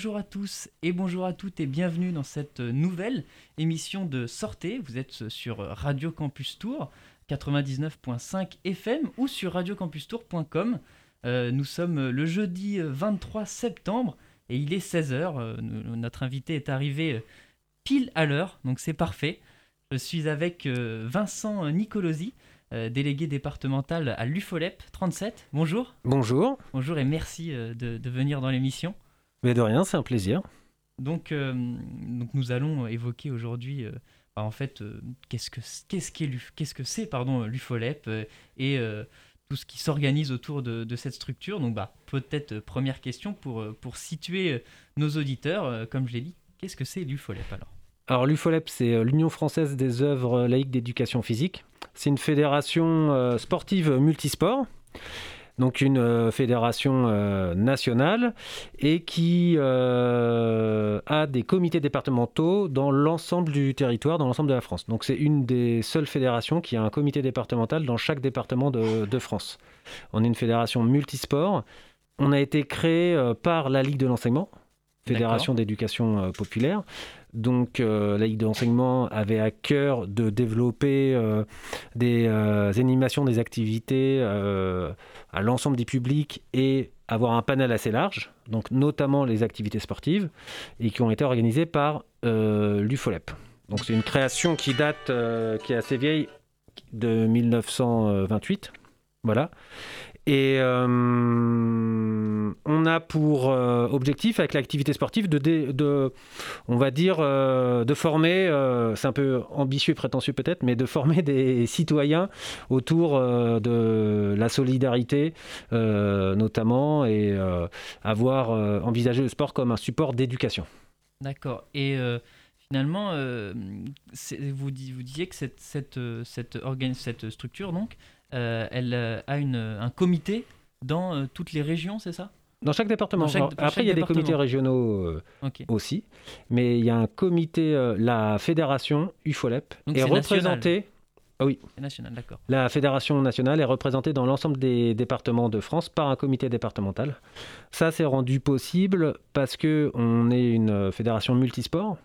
bonjour à tous et bonjour à toutes et bienvenue dans cette nouvelle émission de Sortez. Vous êtes sur Radio Campus Tour 99.5 FM ou sur radiocampustour.com. Euh, nous sommes le jeudi 23 septembre et il est 16h. Euh, notre invité est arrivé euh, pile à l'heure, donc c'est parfait. Je suis avec Vincent Nicolosi, délégué départemental à l'UFOLEP 37. Bonjour. Bonjour. Bonjour et merci de venir dans l'émission. Mais de rien, c'est un plaisir. Donc, euh, donc nous allons évoquer aujourd'hui, euh, bah, en fait, euh, qu'est-ce que qu'est-ce qu'est-ce que c'est pardon l'UFOLEP et tout ce qui s'organise autour de, de, cette structure. Donc, bah, peut-être première question pour pour situer nos auditeurs, comme je l'ai dit, qu'est-ce que c'est l'UFOLEP alors? Alors l'UFOLEP, c'est l'Union française des œuvres laïques d'éducation physique. C'est une fédération sportive multisport donc une euh, fédération euh, nationale et qui euh, a des comités départementaux dans l'ensemble du territoire, dans l'ensemble de la France. Donc c'est une des seules fédérations qui a un comité départemental dans chaque département de, de France. On est une fédération multisport. On a été créé par la Ligue de l'enseignement, Fédération d'éducation populaire. Donc la Ligue de l'enseignement avait à cœur de développer des animations, des activités à l'ensemble des publics et avoir un panel assez large, donc notamment les activités sportives, et qui ont été organisées par euh, l'UFOLEP. Donc c'est une création qui date, euh, qui est assez vieille, de 1928. Voilà. Et euh, on a pour euh, objectif, avec l'activité sportive, de, on va dire, euh, de former, c'est un peu ambitieux et prétentieux peut-être, mais de former des citoyens autour de la solidarité, notamment, et avoir envisagé le sport comme un support d'éducation. D'accord. Et finalement, vous, disiez que cette, cette, cette, structure, donc, elle euh, a une, un comité dans euh, toutes les régions, c'est ça? Dans chaque département. après, il y a des comités régionaux aussi, mais il y a un comité, la fédération UFOLEP est, représentée. Ah oui. National, d'accord. La fédération nationale est représentée dans l'ensemble des départements de France par un comité départemental. Ça, c'est rendu possible parce que on est une fédération multisport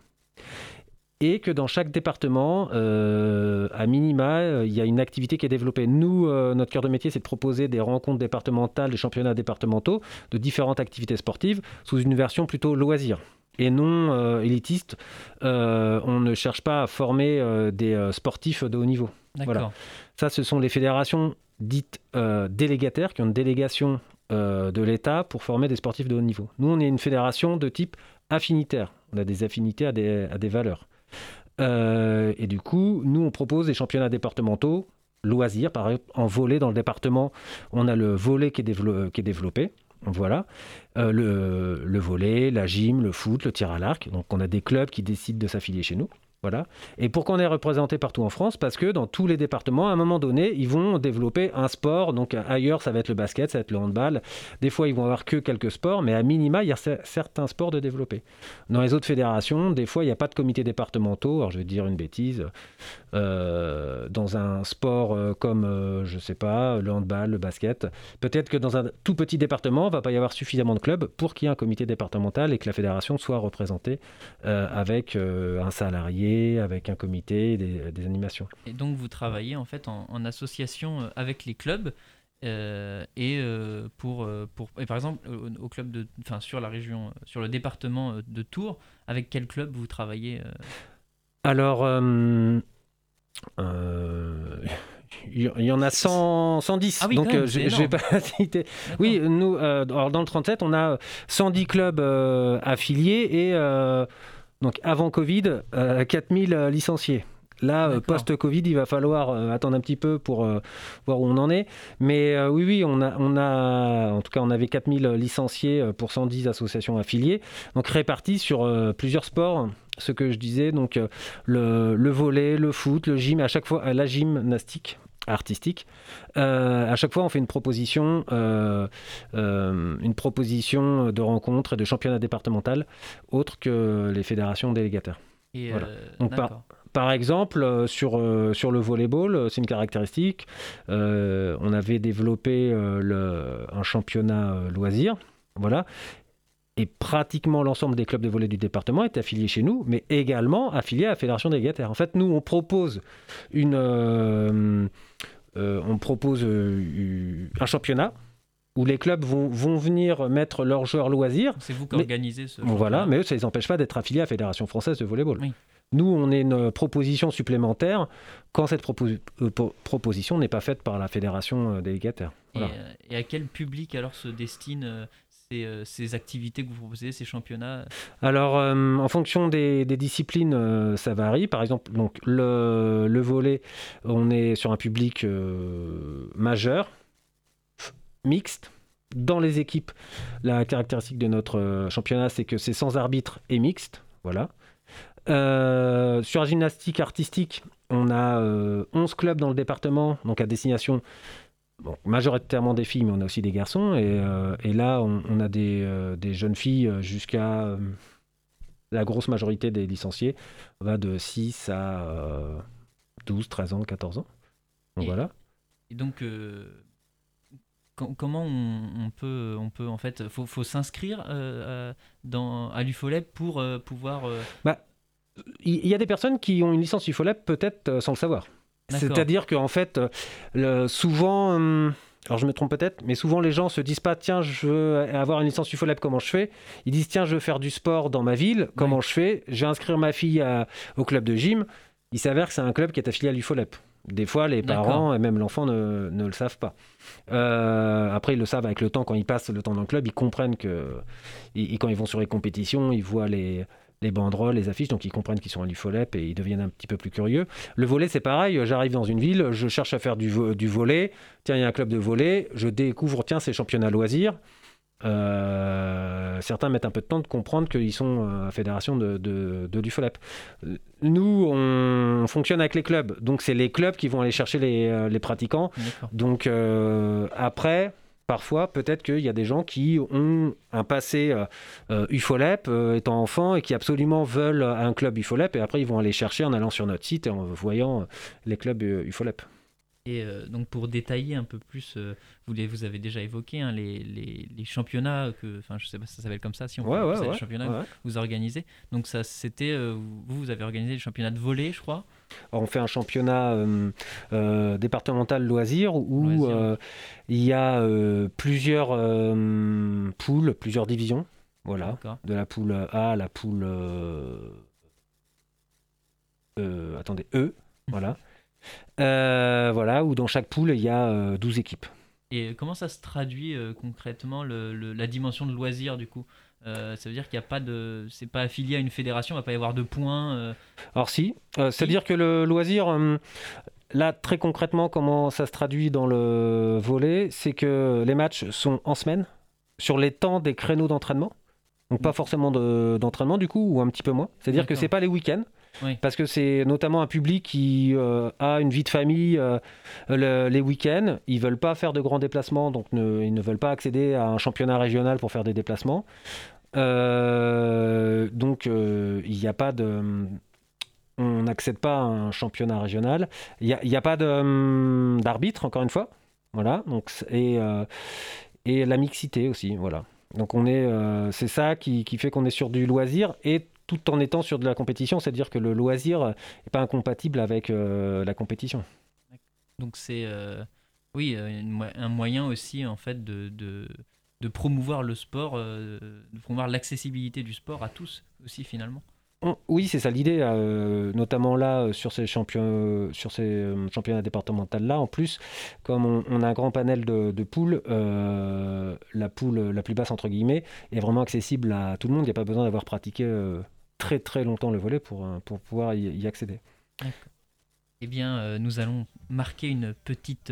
et que dans chaque département, euh, à minima, euh, il y a une activité qui est développée. Nous, euh, notre cœur de métier, c'est de proposer des rencontres départementales, des championnats départementaux de différentes activités sportives sous une version plutôt loisir et non élitiste. on ne cherche pas à former des sportifs de haut niveau. Voilà. Ça, ce sont les fédérations dites délégataires qui ont une délégation de l'État pour former des sportifs de haut niveau. Nous, on est une fédération de type affinitaire. On a des affinités à des, à des valeurs. Euh, et du coup, nous, on propose des championnats départementaux, loisirs, par exemple, en volet dans le département. On a le volet qui est, développé. Voilà. Euh, le, le volet, la gym, le foot, le tir à l'arc. Donc, on a des clubs qui décident de s'affilier chez nous. Et pourquoi on est représenté partout en France Parce que dans tous les départements, à un moment donné, ils vont développer un sport. Donc ailleurs, ça va être le basket, ça va être le handball. Des fois, ils vont avoir que quelques sports, mais à minima, il y a certains sports de développer. Dans les autres fédérations, des fois, il n'y a pas de comité départementaux. Alors, je vais dire une bêtise. Euh, dans un sport euh, comme, euh, je ne sais pas, le handball, le basket, peut-être que dans un tout petit département, il ne va pas y avoir suffisamment de clubs pour qu'il y ait un comité départemental et que la fédération soit représentée avec un salarié avec un comité, des, des animations. Et donc vous travaillez en fait en, association euh, avec les clubs euh, et euh, pour, pour et par exemple au, club de enfin sur la région sur le département de Tours avec quel club vous travaillez alors il y en a 100, 110, ah donc je, vais pas citer. Oui, nous, alors dans le 37, on a 110 clubs affiliés et donc avant Covid, 4000 euh, licenciés. Là, euh, post-Covid, il va falloir euh, attendre un petit peu pour voir où on en est. Mais oui, oui, on a, on a, en tout cas, on avait 4000 licenciés pour 110 associations affiliées, donc répartis sur plusieurs sports. Ce que je disais, donc le, le volet, le foot, le gym, à chaque fois, la gymnastique, artistique. Euh, à chaque fois, on fait une proposition, euh, euh, une proposition de rencontre et de championnat départemental autre que les fédérations délégataires. par, exemple, sur, sur le volleyball, c'est une caractéristique. on avait développé le, un championnat loisir. Voilà. Et pratiquement l'ensemble des clubs de volley du département est affilié chez nous, mais également affilié à la Fédération des Gataires. En fait, nous, on propose une, euh, euh, on propose euh, un championnat où les clubs vont, vont venir mettre leurs joueurs loisirs. C'est vous qui organisez ce. Voilà, mais eux, ça ne les empêche pas d'être affiliés à la Fédération française de volleyball. Nous, on est une proposition supplémentaire quand cette proposition n'est pas faite par la Fédération des Gataires. Et, à quel public alors se destinent euh, ces, activités que vous proposez, ces championnats Alors, euh, en fonction des, disciplines, euh, ça varie. Par exemple, donc, le, le, volet, on est sur un public majeur, mixte. Dans les équipes, la caractéristique de notre championnat, c'est que c'est sans arbitre et mixte. Voilà. sur la gymnastique artistique, on a 11 clubs dans le département, donc à destination majoritairement des filles, mais on a aussi des garçons. Et, euh, là, on, a des, euh, jeunes filles euh, jusqu'à la grosse majorité des licenciés va de 6 à 12, 13 ans, 14 ans. Donc voilà. Et donc, comment on, peut, on peut en fait, faut, faut s'inscrire dans à l'UFOLEP pour pouvoir. Bah, il y, a des personnes qui ont une licence UFOLEP peut-être sans le savoir. C'est-à-dire qu'en fait, euh, souvent, euh, alors je me trompe peut-être, mais souvent les gens se disent pas tiens, je veux avoir une licence UFOLAB, comment je fais? Ils disent tiens, je veux faire du sport dans ma ville, comment je fais? Je vais inscrire ma fille au club de gym. Il s'avère que c'est un club qui est affilié à l'UFOLEP. Des fois, les parents et même l'enfant ne, le savent pas. Euh, après, ils le savent avec le temps, quand ils passent le temps dans le club, ils comprennent que. Et, quand ils vont sur les compétitions, ils voient les, les banderoles, les affiches, donc ils comprennent qu'ils sont à l'UFOLEP et ils deviennent un petit peu plus curieux. Le volet, c'est pareil, j'arrive dans une ville, je cherche à faire du, du volet, tiens, il y a un club de volet, je découvre, tiens, c'est championnat loisirs. Euh, certains mettent un peu de temps de comprendre qu'ils sont à fédération de, de, de l'UFOLEP. Nous, on fonctionne avec les clubs, donc c'est les clubs qui vont aller chercher les, euh, les pratiquants. Donc euh, après, parfois, peut-être qu'il y a des gens qui ont un passé euh, euh UFOLEP euh, étant enfant et qui absolument veulent un club UFOLEP et après ils vont aller chercher en allant sur notre site et en voyant les clubs UFOLEP. Et donc pour détailler un peu plus, vous, les, vous avez déjà évoqué hein, les, les, les, championnats que, enfin je sais pas si ça s'appelle comme ça, si on ouais, ouais, les championnats que vous organisez. Donc ça c'était, vous, vous avez organisé les championnats de volley, je crois on fait un championnat euh, euh, départemental loisirs où euh, il y a plusieurs poules, plusieurs divisions. Voilà, de la poule A à la poule attendez E, voilà. voilà, où dans chaque poule il y a 12 équipes. Et comment ça se traduit concrètement la dimension de loisirs du coup? Euh, ça veut dire qu'il n'y a pas de. C'est pas affilié à une fédération, il ne va pas y avoir de points. Euh. Alors, si. Euh, c'est-à-dire que le loisir. Là, très concrètement, comment ça se traduit dans le volet, c'est que les matchs sont en semaine, sur les temps des créneaux d'entraînement. Donc pas mm. forcément d'entraînement du coup, ou un petit peu moins. C'est-à-dire que c'est pas les week-ends. Parce que c'est notamment un public qui a une vie de famille les week-ends. Ils veulent pas faire de grands déplacements, donc ils ne veulent pas accéder à un championnat régional pour faire des déplacements. Euh, donc, euh, il n'y a pas de. On n'accède pas à un championnat régional. Il n'y a, a, pas hum, d'arbitre, encore une fois. Voilà. Donc, et, euh, et la mixité aussi. Voilà. Donc, on est, c'est ça qui, qui fait qu'on est sur du loisir et tout en étant sur de la compétition. C'est-à-dire que le loisir n'est pas incompatible avec la compétition. Donc, c'est. oui, un moyen aussi, en fait, de de promouvoir le sport, euh, de promouvoir l'accessibilité du sport à tous aussi finalement. Oui, c'est ça l'idée, euh, notamment là euh, sur ces, sur ces championnats départementaux là. En plus, comme on, a un grand panel de, poules, la poule la plus basse entre guillemets est vraiment accessible à tout le monde. Il n'y a pas besoin d'avoir pratiqué très très longtemps le volet pour, pour pouvoir y, y accéder. Eh bien, nous allons marquer une petite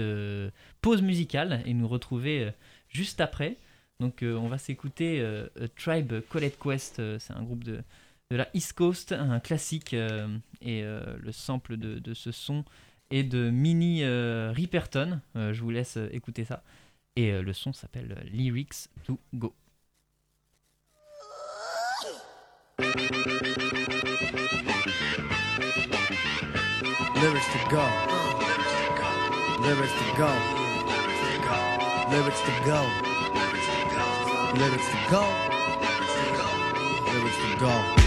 pause musicale et nous retrouver juste après. Donc euh, on va s'écouter euh, Tribe Collect Quest, euh, c'est un groupe de, de, la East Coast, un classique, et le sample de, de, ce son est de Mini Ripperton. je vous laisse écouter ça. Et le son s'appelle Lyrics to Go. Lyrics to go. Lyrics to go. Lyrics to go. Lyrics to go. Lyrics to go. Going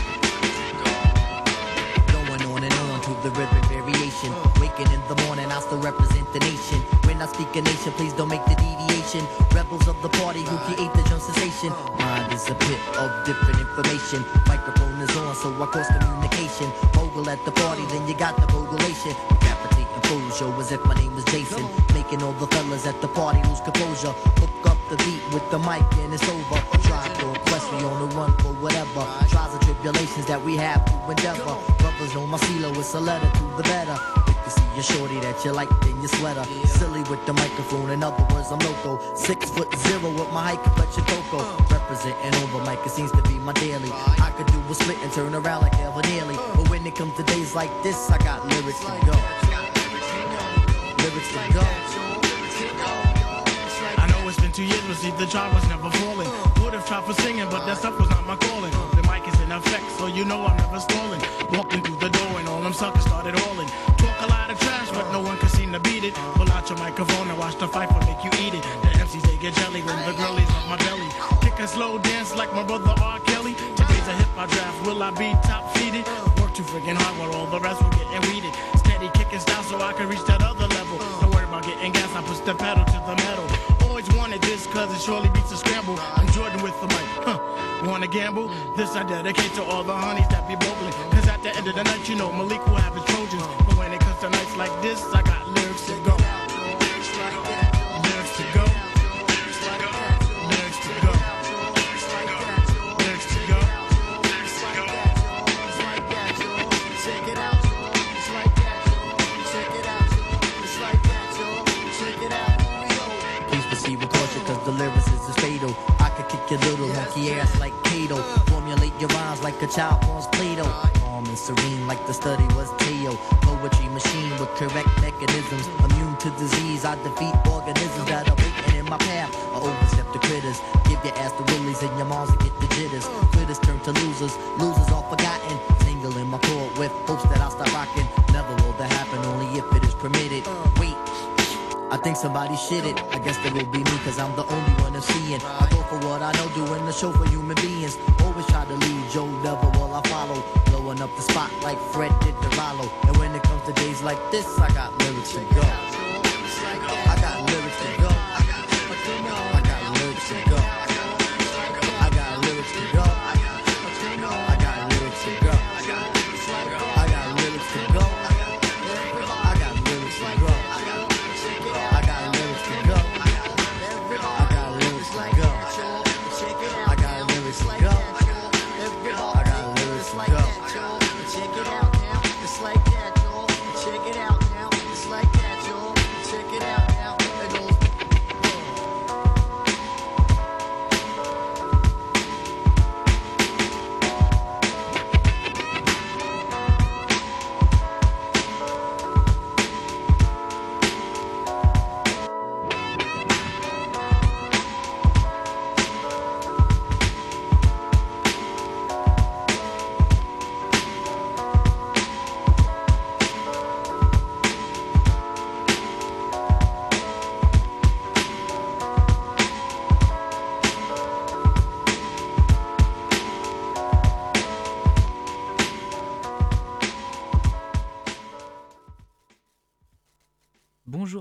to the rhythm variation. Waking in the morning, I still represent the nation. When I speak a nation, please don't make the deviation. Rebels of the party who create the drum sensation. Mind is a pit of different information. Microphone is on, so I cause communication. Mogul at the party, then you got the mogulation. Decapitate and full show as if my name was Jason. Making all the fellas at the party lose composure. Hook up the beat with the mic and it's over. Try for a quest, we on the run for whatever. Trials and tribulations that we have to endeavor. Brothers know my CeeLo, it's a letter to the better. If you see your shorty that you like in your sweater. Silly with the microphone, in other words, I'm loco. Six foot zero with my hike, but your coco. Representing on the mic, it seems to be my daily. I could do a split and turn around like Evan Nearly. But when it comes to days like this, I got lyrics to go. Lyrics to go. I know it's been two years, but see, the job was never falling. Would have tried for singing, but that stuff was not my calling. In effect, so you know I'm never stalling. Walking through the door and all them suckers started hauling. Talk a lot of trash, but no one can seem to beat it. Pull out your microphone and watch the fight for make you eat it. The MCs they get jelly when the girlies off my belly. Kick a slow dance like my brother R. Kelly. Today's a hip hop draft, will I be top seeded? Work too friggin' hard while all the rest will get weeded. Steady kicking style so I can reach that other level. Don't worry about getting gas, I push the pedal to the metal. This cause it surely beats a scramble. I'm Jordan with the mic, huh? Wanna gamble? This I dedicate to all the honeys that be bubbling. Cause at the end of the night, you know Malik will have his Trojans. But when it comes to nights like this, I got lyrics to go. I kick your little monkey ass like Kato. Formulate your rhymes like a child wants Play-Doh. Calm and serene like the study was Teo. Poetry machine with correct mechanisms. Immune to disease, I defeat organisms that are waiting in my path. I overstep the critters. Give your ass the willies and your moms to get the jitters. Quitters turn to losers, losers are forgotten. Single in my chord with hopes that I'll start rocking. Never will that happen, only if it is permitted. Wait. I think somebody shit it. I guess that will be me, cause I'm the only one I'm seeing. I go for what I know, doing the show for human beings. Always try to lead Joe Devil while I follow. Blowing up the spot like Fred did to Rollo. And when it comes to days like this, I got lyrics to go. I got lyrics to go.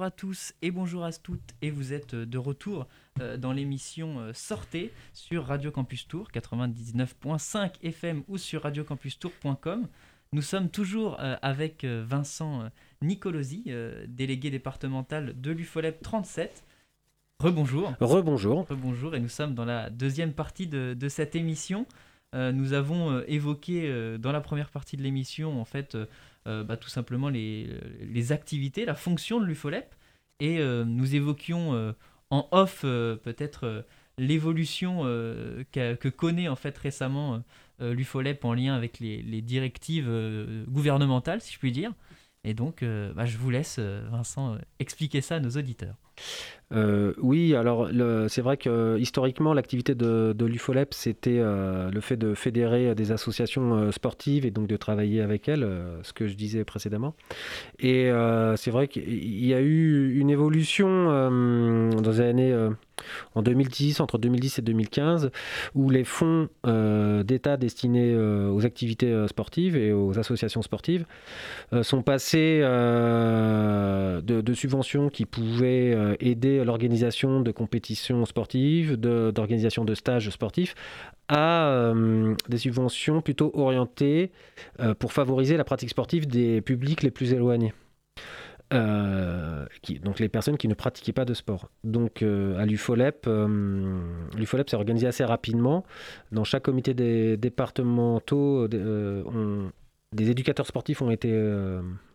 À tous et bonjour à toutes et vous êtes de retour euh, dans l'émission euh, Sortez sur Radio Campus Tour 99.5 FM ou sur radiocampustour.com. Nous sommes toujours euh, avec euh, Vincent euh, Nicolosi, euh, délégué départemental de l'UFOLEP 37. Rebonjour. Rebonjour. Rebonjour et nous sommes dans la deuxième partie de, de cette émission. Euh, nous avons euh, évoqué euh, dans la première partie de l'émission en fait euh, euh, bah, tout simplement les, les activités, la fonction de l'UFOLEP et euh, nous évoquions euh, en off euh, peut-être l'évolution que connaît en fait récemment l'UFOLEP en lien avec les, directives gouvernementales si je puis dire. Et donc bah, je vous laisse Vincent expliquer ça à nos auditeurs. Euh, oui, alors c'est vrai que historiquement, l'activité de, l'UFOLEP, c'était euh, le fait de fédérer des associations euh, sportives et donc de travailler avec elles, ce que je disais précédemment. Et c'est vrai qu'il y a eu une évolution dans les années en 2010, entre 2010 et 2015, où les fonds euh, d'État destinés euh, aux activités euh, sportives et aux associations sportives sont passés de, subventions qui pouvaient aider l'organisation de compétitions sportives, d'organisation de, stages sportifs, à des subventions plutôt orientées pour favoriser la pratique sportive des publics les plus éloignés. Euh, donc les personnes qui ne pratiquaient pas de sport. Donc euh, à l'UFOLEP, euh, l'UFOLEP s'est organisé assez rapidement. Dans chaque comité des départementaux, des éducateurs sportifs ont été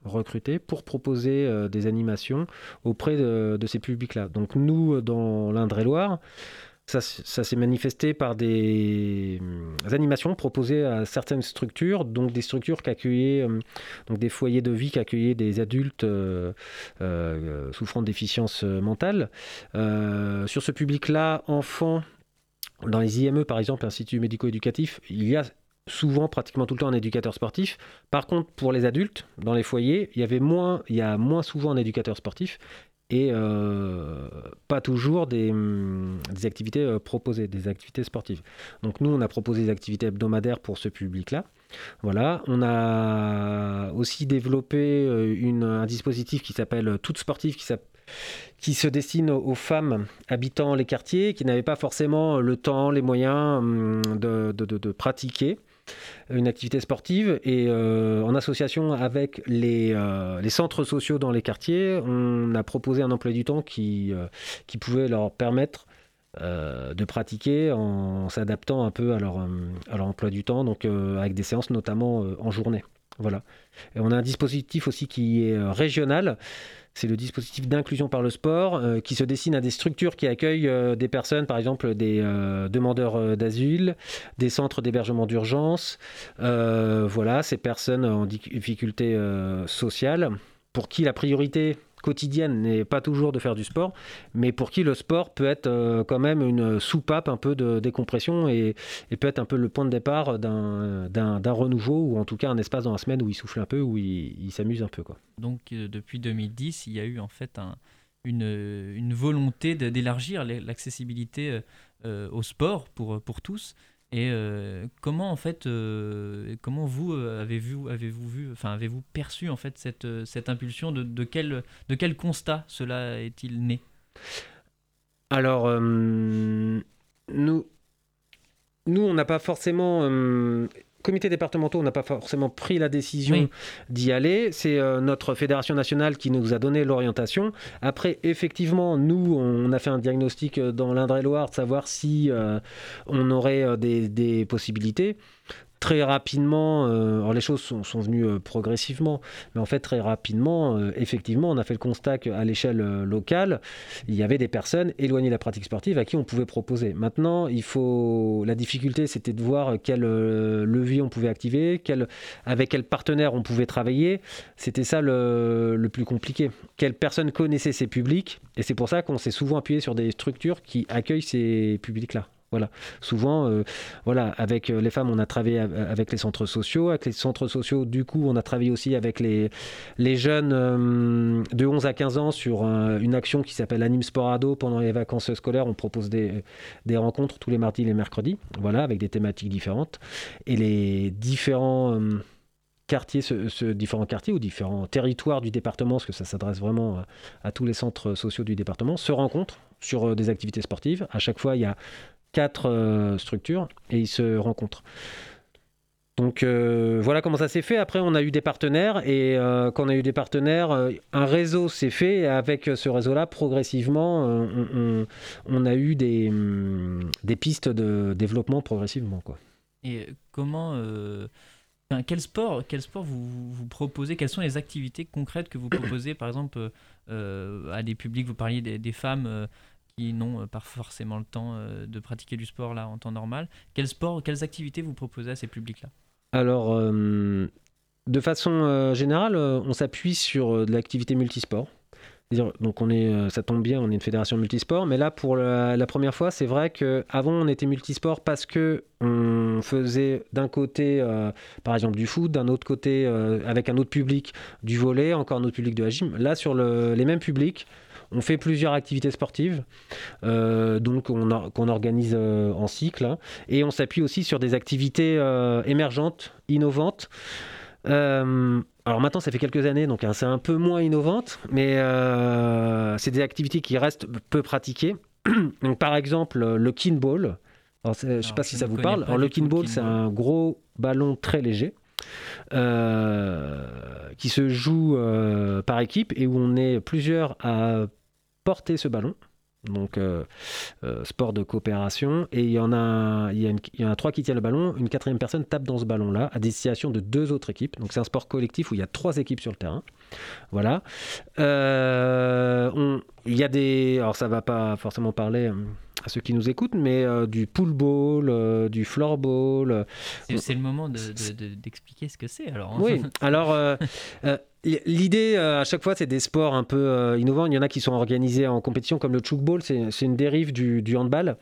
recrutés pour proposer des animations auprès de, ces publics-là. Donc nous, dans l'Indre-et-Loire, ça, s'est manifesté par des euh, animations proposées à certaines structures, donc des structures qui accueillaient, euh, donc des foyers de vie qui accueillaient des adultes euh, euh, souffrant de déficience euh, mentale. Sur ce public-là, enfants, dans les IME par exemple, instituts médico-éducatifs, il y a souvent, pratiquement tout le temps, un éducateur sportif. Par contre, pour les adultes, dans les foyers, il y avait moins, il y a moins souvent un éducateur sportif et euh, pas toujours des, hum, activités euh, proposées, des activités sportives. Donc nous, on a proposé des activités hebdomadaires pour ce public-là. Voilà, on a aussi développé euh, un dispositif qui s'appelle Toute Sportive, qui, se destine aux femmes habitant les quartiers, qui n'avaient pas forcément le temps, les moyens hum, de pratiquer une activité sportive et euh, en association avec les, euh, les centres sociaux dans les quartiers, on a proposé un emploi du temps qui, euh, qui pouvait leur permettre de pratiquer en s'adaptant un peu à leur, à leur emploi du temps, donc avec des séances notamment en journée. Voilà. Et on a un dispositif aussi qui est régional. C'est le dispositif d'inclusion par le sport euh, qui se destine à des structures qui accueillent euh, des personnes, par exemple des euh, demandeurs d'asile, des centres d'hébergement d'urgence. Voilà, ces personnes en difficulté sociale pour qui la priorité quotidienne n'est pas toujours de faire du sport, mais pour qui le sport peut être euh, quand même une soupape un peu de décompression et, peut être un peu le point de départ d'un renouveau ou en tout cas un espace dans la semaine où il souffle un peu, où il, il s'amuse un peu. Donc euh, depuis 2010, il y a eu en fait un- une, volonté d'élargir l'accessibilité euh, au sport pour tous. Et euh, comment en fait, euh, comment vous euh, avez-vous avez-vous vu, enfin avez-vous perçu en fait cette, euh, cette impulsion de, de quel de quel constat cela est-il né? Alors, euh, nous, nous, on n'a pas forcément. Comité départementaux, on n'a pas forcément pris la décision Oui. d'y aller. C'est euh, notre fédération nationale qui nous a donné l'orientation. Après, effectivement, nous, on a fait un diagnostic euh, dans l'Indre-et-Loire de savoir si euh, on aurait des, des possibilités. Très rapidement, euh, alors les choses sont, venues euh, progressivement, mais en fait très rapidement, euh, effectivement, on a fait le constat qu'à l'échelle euh, locale, il y avait des personnes éloignées de la pratique sportive à qui on pouvait proposer. Maintenant, il faut la difficulté, c'était de voir quel euh, levier on pouvait activer, avec quel partenaire on pouvait travailler. C'était ça le, plus compliqué. Quelle personne connaissait ces publics? Et c'est pour ça qu'on s'est souvent appuyé sur des structures qui accueillent ces publics-là. Voilà. Souvent, euh, voilà, avec euh, les femmes, on a travaillé av- avec les centres sociaux. Avec les centres sociaux, du coup, on a travaillé aussi avec les, jeunes euh, de 11 à 15 ans sur un- une action qui s'appelle Anime Sport Ado. Pendant les vacances scolaires, on propose des, rencontres tous les mardis et les mercredis, voilà, avec des thématiques différentes. Et les différents quartiers, ce, différents quartiers ou différents territoires du département, parce que ça s'adresse vraiment à, à tous les centres sociaux du département, se rencontrent sur des activités sportives. À chaque fois, il y a quatre euh, structures et ils se rencontrent. Donc euh, voilà comment ça s'est fait. Après, on a eu des partenaires et euh, quand on a eu des partenaires, euh, un réseau s'est fait. Et avec ce réseau-là, progressivement, on, a eu des, hum, des pistes de développement progressivement. Quoi. Et comment, quel sport, quel sport vous, proposez? Quelles sont les activités concrètes que vous proposez, par exemple, à des publics Vous parliez des, femmes qui n'ont euh, pas forcément le temps euh, de pratiquer du sport là en temps normal. Quel sport, quelles activités vous proposez à ces publics-là? Alors, euh, de façon générale, on s'appuie sur de l'activité multisport. Donc on est, ça tombe bien, on est une fédération multisport. Mais là, pour la, première fois, c'est vrai que avant on était multisport parce que on faisait d'un côté, par exemple, du foot, d'un autre côté, avec un autre public, du volet, encore un autre public de la gym. Là, sur le- les mêmes publics, on fait plusieurs activités sportives, euh, donc on qu'on organise euh, en cycle, hein. et on s'appuie aussi sur des activités euh, émergentes, innovantes. Euh, alors maintenant, ça fait quelques années, donc hein, c'est un peu moins innovante, mais euh, c'est des activités qui restent peu pratiquées. donc par exemple, le kinball. Alors, je ne sais pas si ça vous parle. Alors, le kinball, c'est un gros ballon très léger euh, qui se joue par équipe et où on est plusieurs à porter ce ballon. Donc, euh, euh, sport de coopération. Et il y en a, il y, a une- il y en a trois qui tiennent le ballon. Une quatrième personne tape dans ce ballon-là à destination de deux autres équipes. Donc, c'est un sport collectif où il y a trois équipes sur le terrain. Voilà. Euh, on- il y a des. Alors, ça va pas forcément parler à ceux qui nous écoutent, mais euh, du pool ball, euh, du floorball. euh, C'est le moment de- de- de- d'expliquer ce que c'est alors. hein. oui, alors l'idée euh, à chaque fois c'est des sports un peu euh, innovants. Il y en a qui sont organisés en compétition comme le chukball, c'est une dérive du, du handball.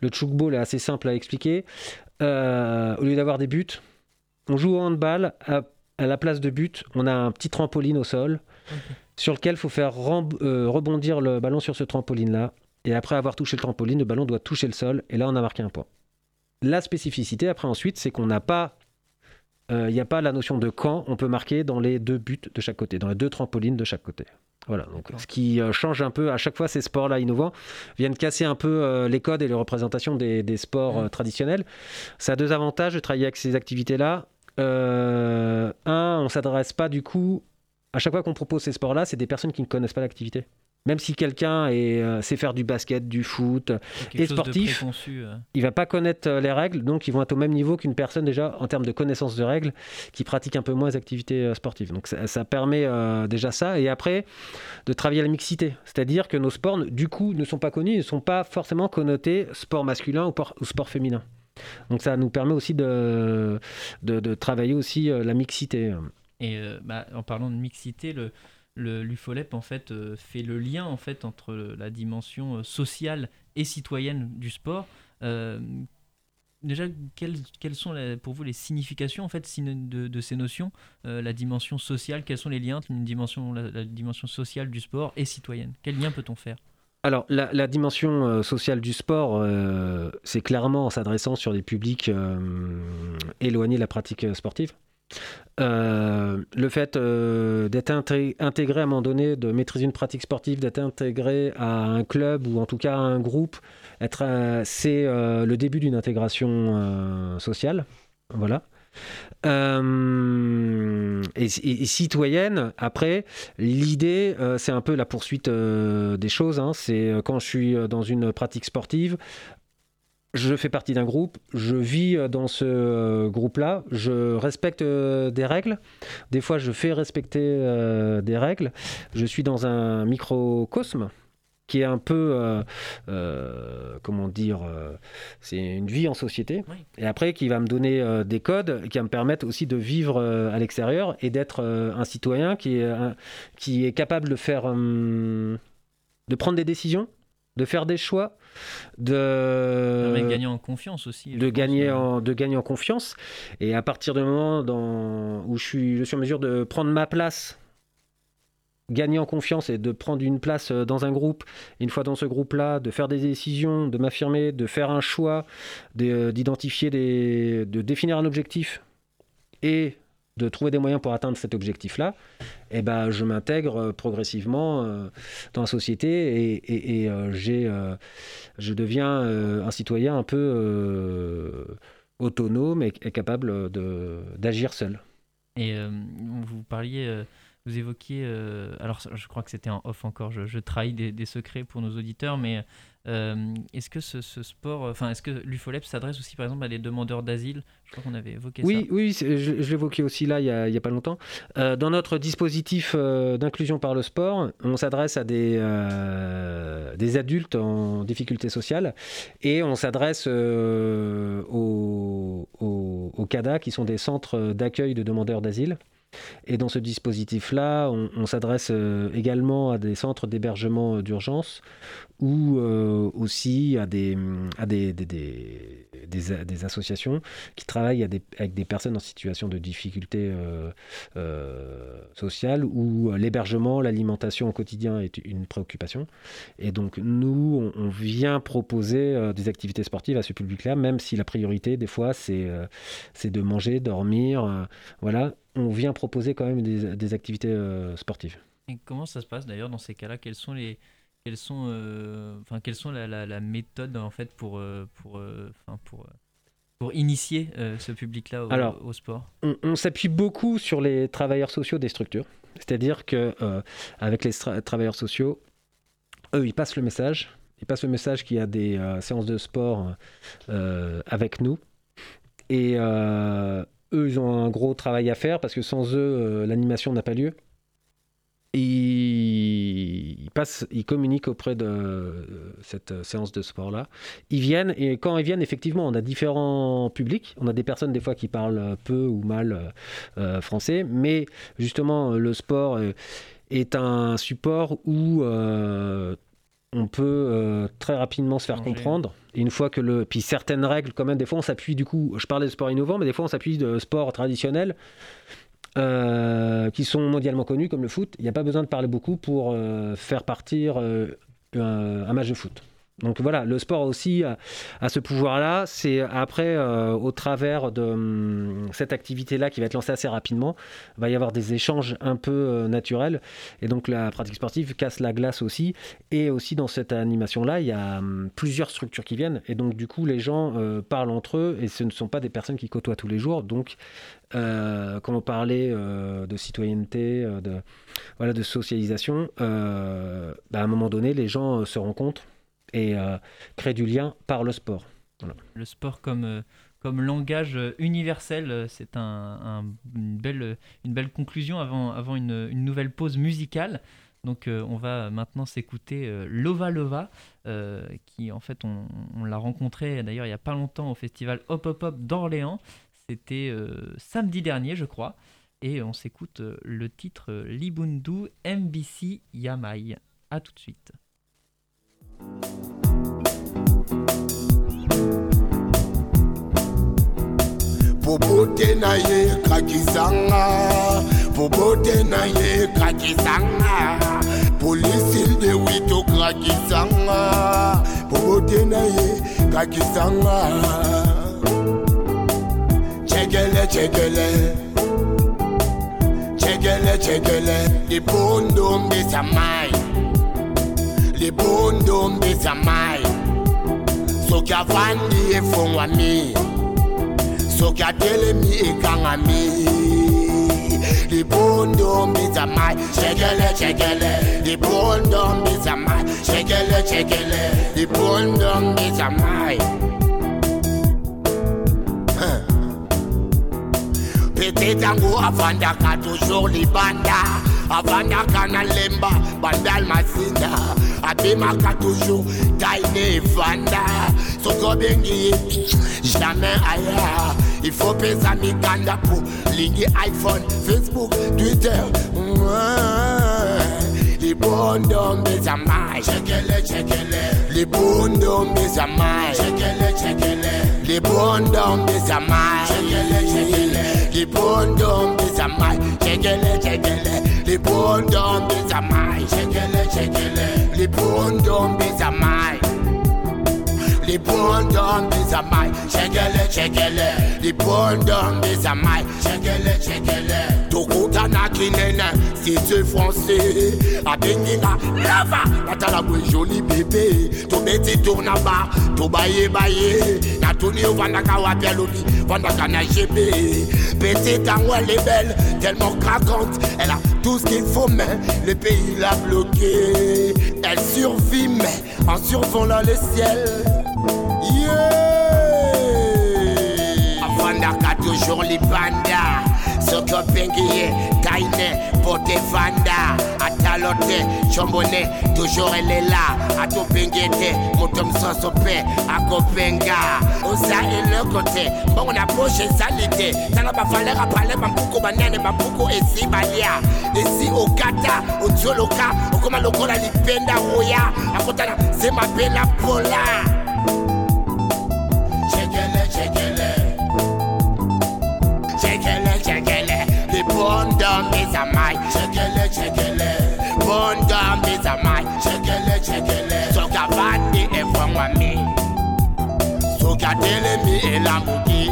Le chukball est assez simple à expliquer. Euh, au lieu d'avoir des buts, on joue au handball. À, à la place de but, on a un petit trampoline au sol sur lequel il faut faire euh, rebondir le ballon sur ce trampoline-là. Et après avoir touché le trampoline, le ballon doit toucher le sol. Et là, on a marqué un point. La spécificité, après ensuite, c'est qu'on n'a pas euh, il n'y a pas la notion de quand on peut marquer dans les deux buts de chaque côté, dans les deux trampolines de chaque côté. Voilà, donc ce qui euh, change un peu à chaque fois ces sports-là innovants viennent casser un peu euh, les codes et les représentations des, des sports euh, traditionnels. Ça a deux avantages de travailler avec ces activités-là. Euh, un, on s'adresse pas du coup à chaque fois qu'on propose ces sports-là, c'est des personnes qui ne connaissent pas l'activité. Même si quelqu'un euh, sait faire du basket, du foot, Et de sportif. euh. il va pas connaître euh, les règles, donc ils vont être au même niveau qu'une personne déjà en termes de connaissance de règles qui pratique un peu moins les activités euh, sportives. Donc ça, ça permet euh, déjà ça. Et après, de travailler la mixité. C'est-à-dire que nos sports, du coup, ne sont pas connus, ne sont pas forcément connotés sport masculin ou, por- ou sport féminin. Donc ça nous permet aussi de, de, de travailler aussi euh, la mixité. Et euh, bah, en parlant de mixité, le l'UFOLEP en fait euh, fait le lien en fait entre la dimension euh, sociale et citoyenne du sport. Euh, déjà, quelles, sont pour vous les significations en fait de, ces notions La dimension sociale, quels sont les liens entre une dimension, la, dimension sociale du sport et citoyenne? Quel lien peut-on faire? Alors, la, la dimension sociale du sport, c'est clairement en s'adressant sur des publics éloignés de la pratique sportive. Euh, le fait euh, d'être intégré à un moment donné, de maîtriser une pratique sportive, d'être intégré à un club ou en tout cas à un groupe, euh, c'est le début d'une intégration sociale. Voilà. Et, citoyenne, après, l'idée, c'est un peu la poursuite des choses. hein. C'est quand je suis dans une pratique sportive, je fais partie d'un groupe, je vis euh, dans ce euh, groupe-là, je respecte euh, des règles. Des fois, je fais respecter des règles. Je suis dans un microcosme qui est un peu, euh, euh, comment dire, euh, c'est une vie en société. Oui. Et après, qui va me donner des codes qui va me permettre aussi de vivre à l'extérieur et d'être un citoyen qui est, un- qui est capable de faire, hum, de prendre des décisions, de faire des choix, de de gagner en confiance aussi. de gagner, euh. en, de gagner en confiance. Et à partir du moment dans, où je suis, je suis en mesure de prendre ma place, gagner en confiance et de prendre une place euh, dans un groupe, une fois dans ce groupe-là, de faire des décisions, de m'affirmer, de faire un choix, de- euh, d'identifier des. de définir un objectif et de trouver des moyens pour atteindre cet objectif-là, eh ben, je m'intègre euh, progressivement euh, dans la société et, euh, j'ai, je deviens un citoyen un peu autonome et, capable de, d'agir seul. Et vous parliez, vous évoquiez, alors je crois que c'était en off encore, je, trahis des secrets pour nos auditeurs, mais euh, est-ce que ce, ce sport, enfin, est-ce que l'UFOLEP s'adresse aussi par exemple à des demandeurs d'asile? Je crois qu'on avait évoqué Oui, ça. oui, je, je l'évoquais aussi là il n'y a, pas longtemps. Euh, dans notre dispositif euh, d'inclusion par le sport, on s'adresse à des, des adultes en difficulté sociale et on s'adresse aux, aux, aux CADA qui sont des centres d'accueil de demandeurs d'asile. Et dans ce dispositif-là, on, on s'adresse également à des centres d'hébergement d'urgence ou euh, aussi à des, à des, associations qui travaillent avec des personnes en situation de difficulté euh, euh, sociale où l'hébergement, l'alimentation au quotidien est une préoccupation. Et donc nous, on, vient proposer des activités sportives à ce public-là, même si la priorité, des fois, c'est c'est de manger, dormir. voilà, on vient proposer quand même des, activités sportives. Et comment ça se passe d'ailleurs dans ces cas-là? Quelles sont les quelles sont euh, enfin quelles sont la, la, la méthode en fait pour euh, pour euh, enfin pour pour initier ce public-là au, Alors, au sport? on, on s'appuie beaucoup sur les travailleurs sociaux des structures. C'est-à-dire que avec les tra- travailleurs sociaux, eux, ils passent le message. Ils passent le message qu'il y a des séances de sport avec nous. Et eux, ils ont un gros travail à faire parce que sans eux, l'animation n'a pas lieu. Ils, passent, ils communiquent auprès de euh, cette euh, séance de sport-là. Ils viennent et quand ils viennent, effectivement, on a différents publics. On a des personnes des fois qui parlent peu ou mal euh, français, mais justement, le sport est un support où euh, on peut euh, très rapidement se faire comprendre. Et une fois que le, puis certaines règles, quand même, des fois, on s'appuie du coup. Je parlais de sport innovant, mais des fois, on s'appuie de sport traditionnel. Euh, qui sont mondialement connus comme le foot, il n'y a pas besoin de parler beaucoup pour euh, faire partir euh, un, un match de foot. Donc voilà, le sport aussi a, a ce pouvoir-là. C'est après, euh, au travers de hum, cette activité-là qui va être lancée assez rapidement, va y avoir des échanges un peu euh, naturels. Et donc la pratique sportive casse la glace aussi. Et aussi dans cette animation-là, il y a hum, plusieurs structures qui viennent. Et donc du coup, les gens euh, parlent entre eux et ce ne sont pas des personnes qui côtoient tous les jours. Donc euh, quand on parlait euh, de citoyenneté, euh, de, voilà, de socialisation, euh, bah, à un moment donné, les gens euh, se rencontrent et euh, créent du lien par le sport. le sport comme euh, comme langage euh, universel, c'est un, un- une, belle, une belle conclusion avant, avant une, une nouvelle pause musicale. Donc on va maintenant s'écouter Lova Lova, qui en fait on, on l'a rencontré d'ailleurs il n'y a pas longtemps au festival Hop Hop Hop d'Orléans. C'était samedi dernier je crois. Et on s'écoute le titre Libundu MBC Yamai. A tout de suite. Popote na ye kakizanga, popote na ye kakizanga. Polisi de wito kakizanga, popote na ye kakizanga. Chegele chegele, chegele chegele, ipondo mbisa mai the bone dome this a mine. So kya vandi e fongwa me, So kya dele mi e kanga me. The bone dome is a mine. Shekele shekele. The bone dome is a mine. Shekele shekele. The bone dome is a mine. Petit tango avant d'accroître toujours les bandas. Havana kana lemba bandal masinda, abimaka katoju, daine vanda sokobengi jamais aya. Il faut pesa mikanda po lingi iphone facebook twitter libondombe zamai chekele chekele. Libondombe zamai chekele chekele. Libondo mbezamai shekele shekele libondo mbezamai shekele shekele libondo mbezamai shekele shekele libondo mbezamai shekele shekele libondo mbezamai shekele shekele libondo mbezamai libondo mbezamai shekele shekele libondo mbezamai shekele shekele tokutana kinene sise français abenginga lava natala bwe joli bebe. Tobeti tourna ba tobayebaye natuni ovandaka wapi alobi vandaka na gb petite elle est belle tellement craquante. Elle a tout ce qu'il faut mais le pays l'a bloqué. Elle survit mais en survolant le ciel toujours libanda soki obengi ye kaine potevanda ata calotte, chombone, toujours elle est là. À tout pingete, mon tom sans sopé, à Kopenga. Osa et le côté, bon on approche salité. N'a pas fallu à parler, ma beaucoup banane, ma beaucoup et si balia. Et si au kata, au tcholoka, au comme le kola lipenda roya. Côté c'est ma belle pola. Çekele çekele The bondom is a my Çekele çekele Bondom is a my Çekele çekele Soka vandi e fongwa mi Soka dele mi e lambuki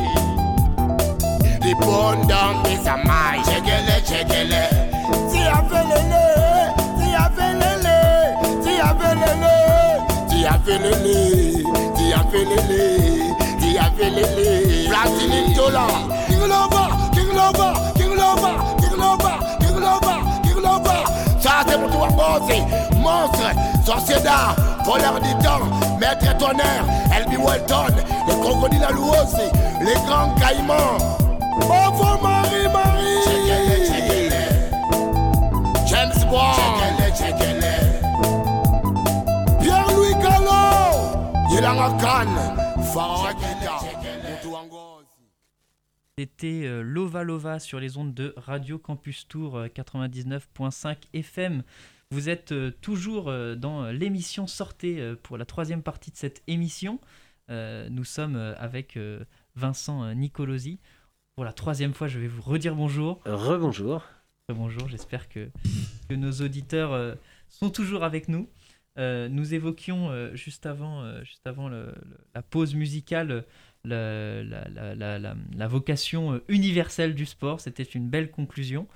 The bondom is a my Çekele çekele Ti avelele Ti avelele Ti avelele Ti avelele Ti avelele Ti avelele Brazilian dollar. Lover, King Lover, King Lover, King Lover, King. Ça c'est pour toi, monstre, sorcier d'art, voleur du temps, maître tonnerre, Elby Walton, les crocodiles à aussi, les grands caïmans. Bravo Marie, Marie. James Bond. Pierre-Louis Gallo. Yelanga Khan. Pharaon Akita. C'était euh, Lova Lova sur les ondes de Radio Campus Tour euh, 99.5 FM. Vous êtes euh, toujours euh, dans l'émission Sortez pour la troisième partie de cette émission. Nous sommes avec Vincent Nicolosi. Pour la troisième fois, je vais vous redire bonjour. Rebonjour. Euh, Bonjour, j'espère que, que nos auditeurs sont toujours avec nous. Nous évoquions juste avant, juste avant le- le- la pause musicale le- la, la- la- la- vocation euh, universelle du sport. C'était une belle conclusion.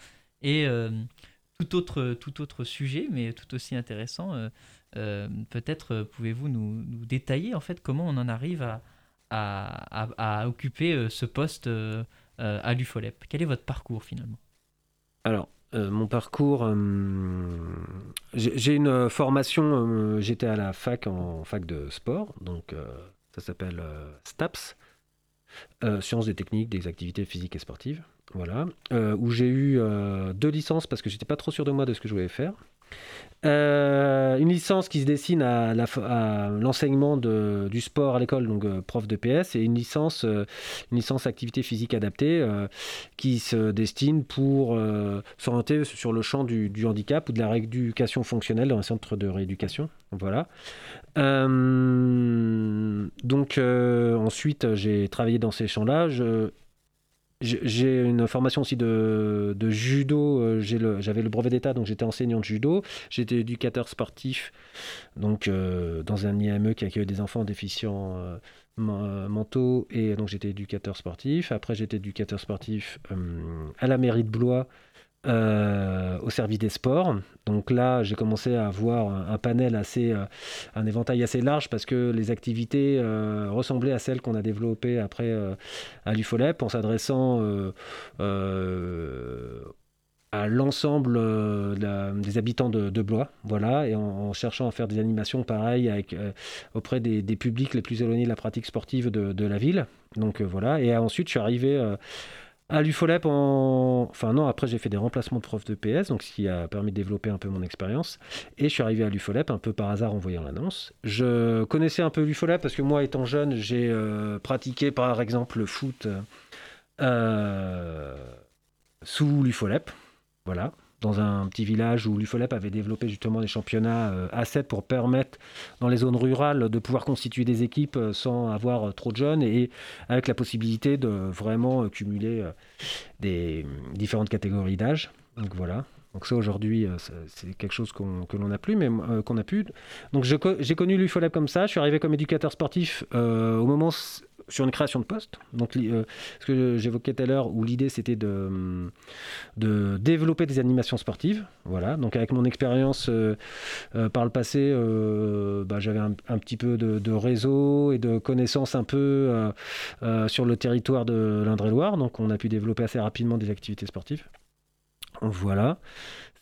Et euh, tout, autre, tout autre sujet, mais tout aussi intéressant, euh, peut-être pouvez-vous nous, détailler en fait comment on en arrive à, à, occuper ce poste à l'UFOLEP? Quel est votre parcours finalement? Alors, mon parcours, j'ai une formation, j'étais à la fac en fac de sport, donc ça s'appelle euh, STAPS, euh, Sciences des techniques des activités physiques et sportives, voilà, euh, où j'ai eu deux licences parce que j'étais pas trop sûr de moi de ce que je voulais faire. Euh, une licence qui se dessine à à l'enseignement du sport à l'école, donc euh, prof de PS, et une licence, euh, une licence activité physique adaptée qui se destine pour s'orienter sur le champ du, du handicap ou de la rééducation fonctionnelle dans un centre de rééducation. Voilà. Donc ensuite, j'ai travaillé dans ces champs-là. J'ai- une formation aussi de, de judo. euh, j'ai le- J'avais le brevet d'état, donc j'étais enseignant de judo. J'étais éducateur sportif, donc euh, dans un IME qui accueille des enfants déficients euh, men- mentaux, et donc j'étais éducateur sportif. Après, j'étais éducateur sportif à la mairie de Blois. Euh, au service des sports. Donc là, j'ai commencé à avoir un, panel assez, euh, un éventail assez large parce que les activités euh, ressemblaient à celles qu'on a développées après à l'UFOLEP en s'adressant à l'ensemble des habitants de, de Blois, voilà, et en, cherchant à faire des animations pareilles auprès des, publics les plus éloignés de la pratique sportive de, la ville. Donc voilà, et ensuite je suis arrivé à l'UFOLEP en... Enfin non, après j'ai fait des remplacements de prof de PS, donc ce qui a permis de développer un peu mon expérience. Et je suis arrivé à l'UFOLEP un peu par hasard en voyant l'annonce. Je connaissais un peu l'UFOLEP parce que moi, étant jeune, j'ai euh, pratiqué par exemple le foot euh, sous l'UFOLEP. Voilà. Dans un petit village où l'UFOLEP avait développé justement des championnats euh, A7 pour permettre dans les zones rurales de pouvoir constituer des équipes euh, sans avoir euh, trop de jeunes et avec la possibilité de vraiment cumuler des différentes catégories d'âge. Donc voilà. Donc ça aujourd'hui, c'est quelque chose que l'on n'a plus, mais qu'on a pu. Donc j'ai connu l'UFOLEP comme ça. Je suis arrivé comme éducateur sportif au moment sur une création de poste. Donc euh, ce que j'évoquais tout à l'heure, où l'idée c'était de, de développer des animations sportives. Voilà. Donc avec mon expérience euh, euh, par le passé, bah, j'avais un, petit peu de, de réseau et de connaissances un peu sur le territoire de l'Indre-et-Loire. Donc on a pu développer assez rapidement des activités sportives. Voilà.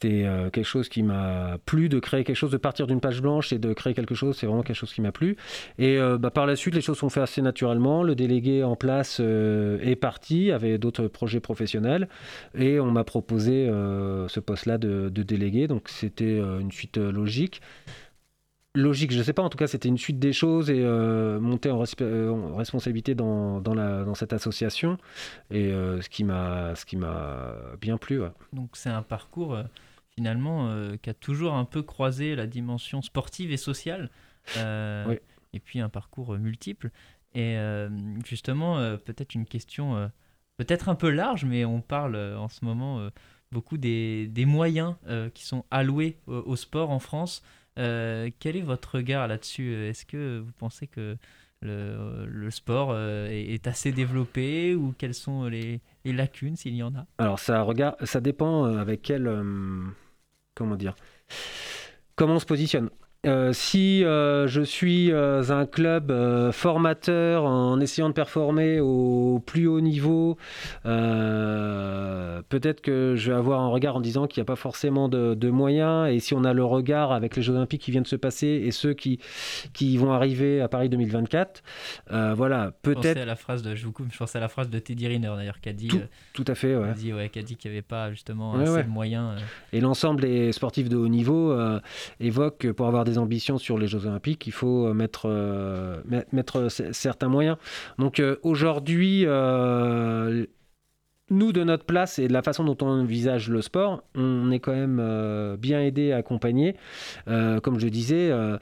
C'est euh, quelque chose qui m'a plu de créer quelque chose, de partir d'une page blanche et de créer quelque chose. C'est vraiment quelque chose qui m'a plu. Et euh, bah, par la suite, les choses sont faites assez naturellement. Le délégué en place euh, est parti, avait d'autres projets professionnels. Et on m'a proposé ce poste-là de, délégué. Donc c'était une suite logique. Logique, je ne sais pas, en tout cas c'était une suite des choses et euh, monter en, resp- en responsabilité dans, dans, la, dans cette association. Et euh, ce qui m'a bien plu. Donc c'est un parcours finalement euh, qui a toujours un peu croisé la dimension sportive et sociale. euh, Oui. Et puis un parcours multiple. Et euh, justement, peut-être une question peut-être un peu large, mais on parle en ce moment beaucoup des, des moyens qui sont alloués au, au sport en France. Quel est votre regard là-dessus? Est-ce que vous pensez que le, le sport est, est assez développé ou quelles sont les, les lacunes s'il y en a? Alors ça, regarde, ça dépend avec quel... comment dire Comment on se positionne Euh, si euh, je suis euh, un club formateur en essayant de performer au plus haut niveau, peut-être que je vais avoir un regard en disant qu'il n'y a pas forcément de, de moyens. Et si on a le regard avec les Jeux Olympiques qui viennent de se passer et ceux qui, qui vont arriver à Paris 2024, euh, voilà, peut-être à la phrase de, je vous coupe, je pensais à la phrase de Teddy Riner d'ailleurs qui a dit, Tout, tout à fait. Ouais. qui a dit, ouais, qu'il n'y avait pas justement Ouais, assez de moyens. Et l'ensemble des sportifs de haut niveau évoquent que pour avoir des ambitions sur les Jeux Olympiques, il faut euh, mettre, euh, met- mettre c- certains moyens. Donc euh, aujourd'hui, euh, nous, de notre place et de la façon dont on envisage le sport, on est quand même euh, bien aidé, accompagné. Euh, comme je disais, euh,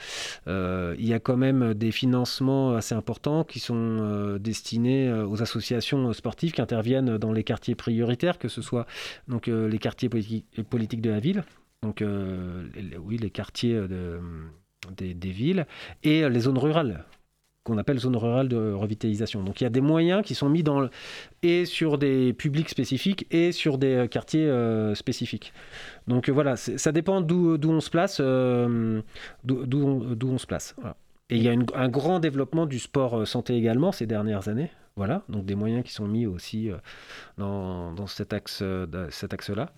euh, il y a quand même des financements assez importants qui sont euh, destinés euh, aux associations sportives qui interviennent dans les quartiers prioritaires, que ce soit donc, euh, les quartiers politi- politiques de la ville, donc euh, oui, les quartiers de- des, villes, et euh, les zones rurales qu'on appelle zones rurales de revitalisation. Donc il y a des moyens qui sont mis dans et sur des publics spécifiques et sur des euh, quartiers euh, spécifiques. Donc euh, voilà, ça dépend d'où on se place, euh, on, se place. Et il y a une- un grand développement du sport euh, santé également ces dernières années. Voilà, donc des moyens qui sont mis aussi euh, dans, dans cet axe, euh, dans cet axe-là.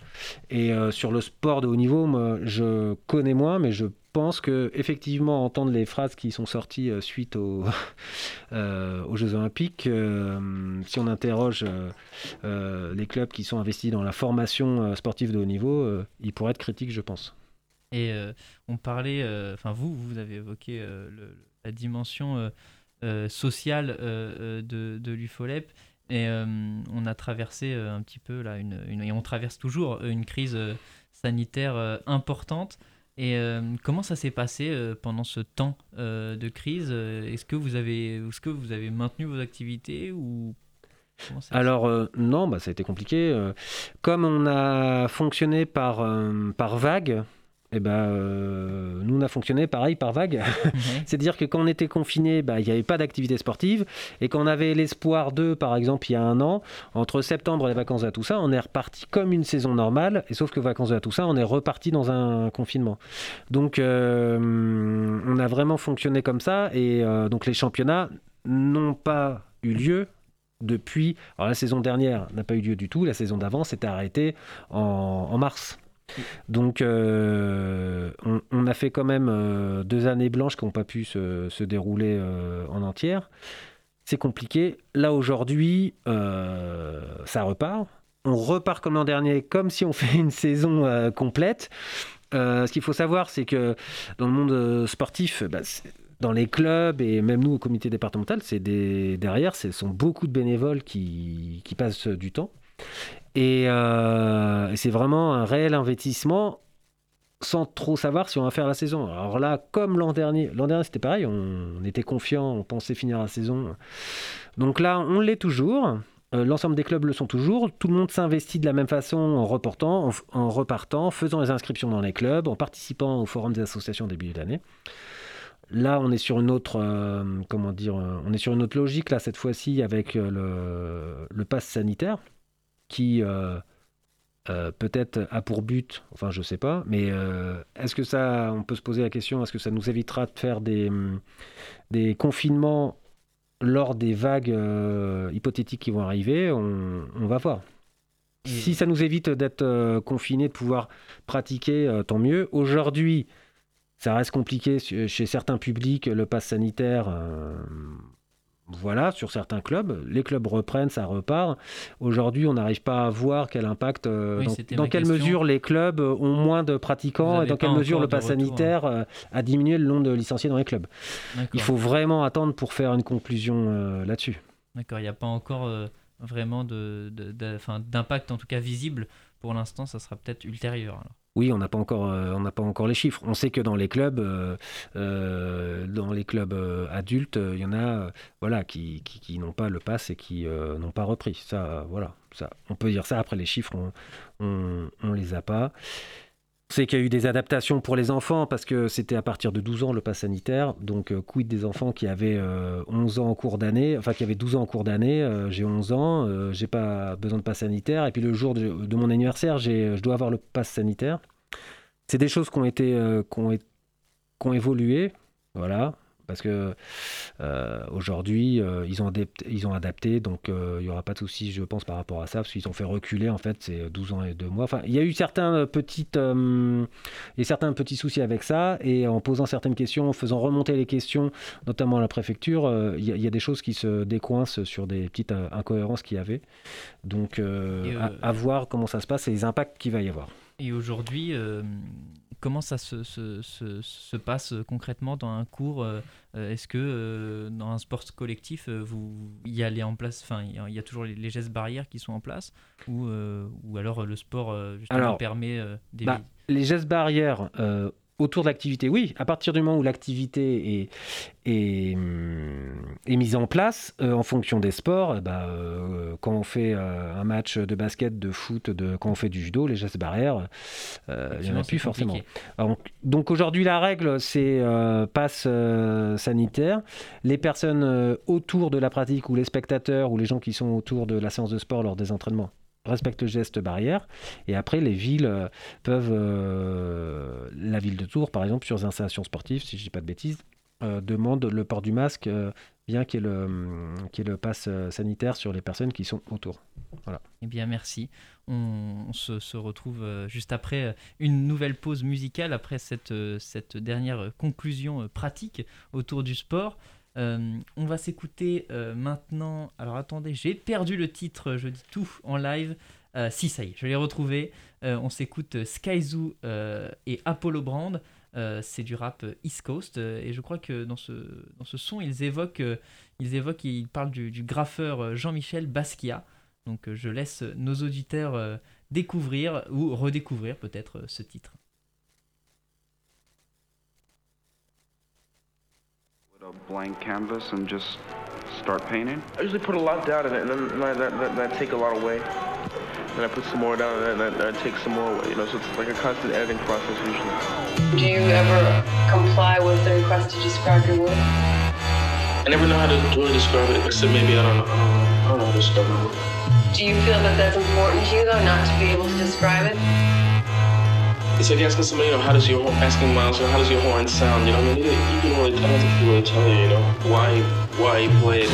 Et euh, sur le sport de haut niveau, je connais moins, mais je pense que effectivement entendre les phrases qui sont sorties suite au- aux Jeux Olympiques, si on interroge les clubs qui sont investis dans la formation sportive de haut niveau, ils pourraient être critiques, je pense. Et on parlait, enfin vous, vous avez évoqué la dimension sociale euh, euh, de, de l'UFOLEP. Et euh, on a traversé euh, un petit peu là, une, et on traverse toujours euh, une crise euh, sanitaire euh, importante. Et euh, comment ça s'est passé euh, pendant ce temps euh, de crise? Euh, Est-ce que vous avez, est-ce que vous avez maintenu vos activités ou Alors euh, non, bah, ça a été compliqué. euh, comme on a fonctionné par, euh, par vague, eh ben, euh, nous on a fonctionné pareil par vague. Ouais. C'est-à-dire que quand on était confiné, bah, il n'y avait pas d'activité sportive. Et quand on avait l'espoir de, par exemple, il y a un an, entre septembre et les vacances de la Toussaint, on est reparti comme une saison normale. Et sauf que vacances de la Toussaint, on est reparti dans un confinement. Donc, euh, on a vraiment fonctionné comme ça. Et euh, donc, les championnats n'ont pas eu lieu depuis. Alors, la saison dernière n'a pas eu lieu du tout. La saison d'avant s'était arrêtée en, en mars. Donc, euh, on, a fait quand même euh, deux années blanches qui n'ont pas pu se, se dérouler euh, en entière. C'est compliqué. Là, aujourd'hui, ça repart. On repart comme l'an dernier, comme si on fait une saison complète. Ce qu'il faut savoir, c'est que dans le monde sportif, bah, dans les clubs et même nous au comité départemental, c'est des, derrière, ce sont beaucoup de bénévoles qui, qui passent du temps. Et, euh, et c'est vraiment un réel investissement sans trop savoir si on va faire la saison. Alors là, comme l'an dernier, l'an dernier c'était pareil, on, était confiant, on pensait finir la saison. Donc là, on l'est toujours. Euh, L'ensemble des clubs le sont toujours. Tout le monde s'investit de la même façon en reportant, en, en repartant, faisant les inscriptions dans les clubs, en participant au forum des associations début d'année. Là, on est sur une autre, euh, comment dire, on est sur une autre logique là cette fois-ci avec le, le pass sanitaire qui euh, euh, peut-être a pour but, enfin je sais pas, mais euh, est-ce que ça, on peut se poser la question, est-ce que ça nous évitera de faire des, des confinements lors des vagues hypothétiques qui vont arriver? On, on va voir. Si ça nous évite d'être confinés, de pouvoir pratiquer, tant mieux. Aujourd'hui, ça reste compliqué chez certains publics, le pass sanitaire. Voilà, sur certains clubs, les clubs reprennent, ça repart. Aujourd'hui, on n'arrive pas à voir quel impact, euh, Oui, dans, quelle question. mesure les clubs ont moins de pratiquants et dans quelle mesure le pass hein. sanitaire euh, a diminué le nombre de licenciés dans les clubs. Il faut vraiment attendre pour faire une conclusion euh, là-dessus. D'accord, il n'y a pas encore vraiment de, de- de- enfin, d'impact, en tout cas visible. Pour l'instant, ça sera peut-être ultérieur. alors. Oui, on n'a pas encore, euh, on n'a pas encore les chiffres. On sait que dans les clubs, euh, euh, dans les clubs adultes, il y en a, voilà, qui, n'ont pas le pass et qui n'ont pas repris. Ça, voilà, ça, on peut dire ça. Après, les chiffres, on, on, on les a pas. Sait qu'il y a eu des adaptations pour les enfants parce que c'était à partir de 12 ans le pass sanitaire. Donc, euh, quid des enfants qui avaient euh, 11 ans en cours d'année, enfin qui avaient 12 ans en cours d'année. euh, j'ai 11 ans, euh, j'ai pas besoin de pass sanitaire. Et puis le jour de, mon anniversaire, je dois avoir le pass sanitaire. C'est des choses qui ont été, qui ont, qui ont évolué, voilà. Parce que euh, aujourd'hui, euh, ils, ont adapté, ils ont adapté, donc euh, il n'y aura pas de souci, je pense, par rapport à ça, parce qu'ils ont fait reculer, en fait, c'est 12 ans et 2 mois. Enfin, il y a eu certains, petites, et certains petits soucis avec ça, et en posant certaines questions, en faisant remonter les questions, notamment à la préfecture, il y, a- il y a des choses qui se décoincent sur des petites incohérences qu'il y avait. Donc, à, à voir comment ça se passe et les impacts qu'il va y avoir. Et aujourd'hui, comment ça se, se- se- se passe concrètement dans un cours euh, euh, Est-ce que euh, dans un sport collectif, euh, vous il y a les en place, enfin il y a- toujours les, les gestes barrières qui sont en place, ou euh, ou alors euh, le sport euh, justement Alors, permet euh, des bah, les gestes barrières euh, autour de l'activité, oui, à partir du moment où l'activité est, est, hum, est mise en place euh, en fonction des sports, eh bah, euh, quand on fait euh, un match de basket, de foot, de, quand on fait du judo, les gestes barrières, il n'y en a plus forcément. Donc, aujourd'hui, la règle, c'est passe sanitaire. Les personnes autour de la pratique ou les spectateurs ou les gens qui sont autour de la séance de sport lors des entraînements respectent le geste barrière. Et après, les villes euh, peuvent, euh, la ville de Tours, par exemple, sur les installations sportives, si je dis pas de bêtises, euh, demande le port du masque, bien qu'il y ait le, hum, pass sanitaire sur les personnes qui sont autour. Eh bien, merci. On, se, se retrouve juste après une nouvelle pause musicale, après cette, cette dernière conclusion pratique autour du sport. Euh, on va s'écouter euh, maintenant. Alors attendez, j'ai perdu le titre, je dis tout en live. Euh, si, ça y est, je l'ai retrouvé. On s'écoute Skyzoo et Apollo Brand. C'est du rap East Coast et je crois que dans ce, dans ce son ils évoquent, ils évoquent, ils parlent du, du graffeur Jean-Michel Basquiat. Donc je laisse nos auditeurs découvrir ou redécouvrir peut-être ce titre. Blank canvas and just start painting? I usually put a lot down in it, and then, and then, then, then I take a lot away. Then I put some more down, and then, then I take some more away. You know, so it's like a constant editing process usually. Do you ever comply with the request to describe your work? I never know how to really describe it, except maybe I don't know. I don't know, I don't know how to describe my work. Do you feel that that's important to you, though, not to be able to describe it? It's like asking somebody, you know, how does your horn, asking Miles, how does your horn sound? You know, I mean, you, can really, I don't think really tell you, you know, why, why you play it.